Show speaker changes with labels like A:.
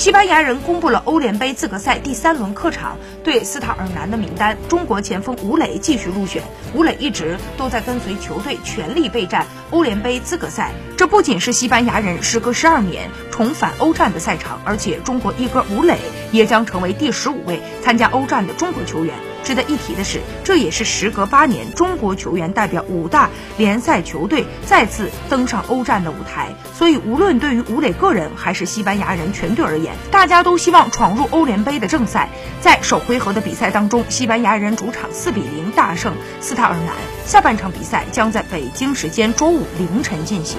A: 西班牙人公布了欧联杯资格赛第三轮客场对斯塔尔南的名单，中国前锋吴磊继续入选。吴磊一直都在跟随球队全力备战欧联杯资格赛，这不仅是西班牙人时隔十二年重返欧战的赛场，而且中国一哥吴磊也将成为第十五位参加欧战的中国球员。值得一提的是，这也是时隔八年，中国球员代表五大联赛球队再次登上欧战的舞台。所以，无论对于吴磊个人还是西班牙人全队而言，大家都希望闯入欧联杯的正赛。在首回合的比赛当中，西班牙人主场四比零大胜斯塔尔南。下半场比赛将在北京时间周五凌晨进行。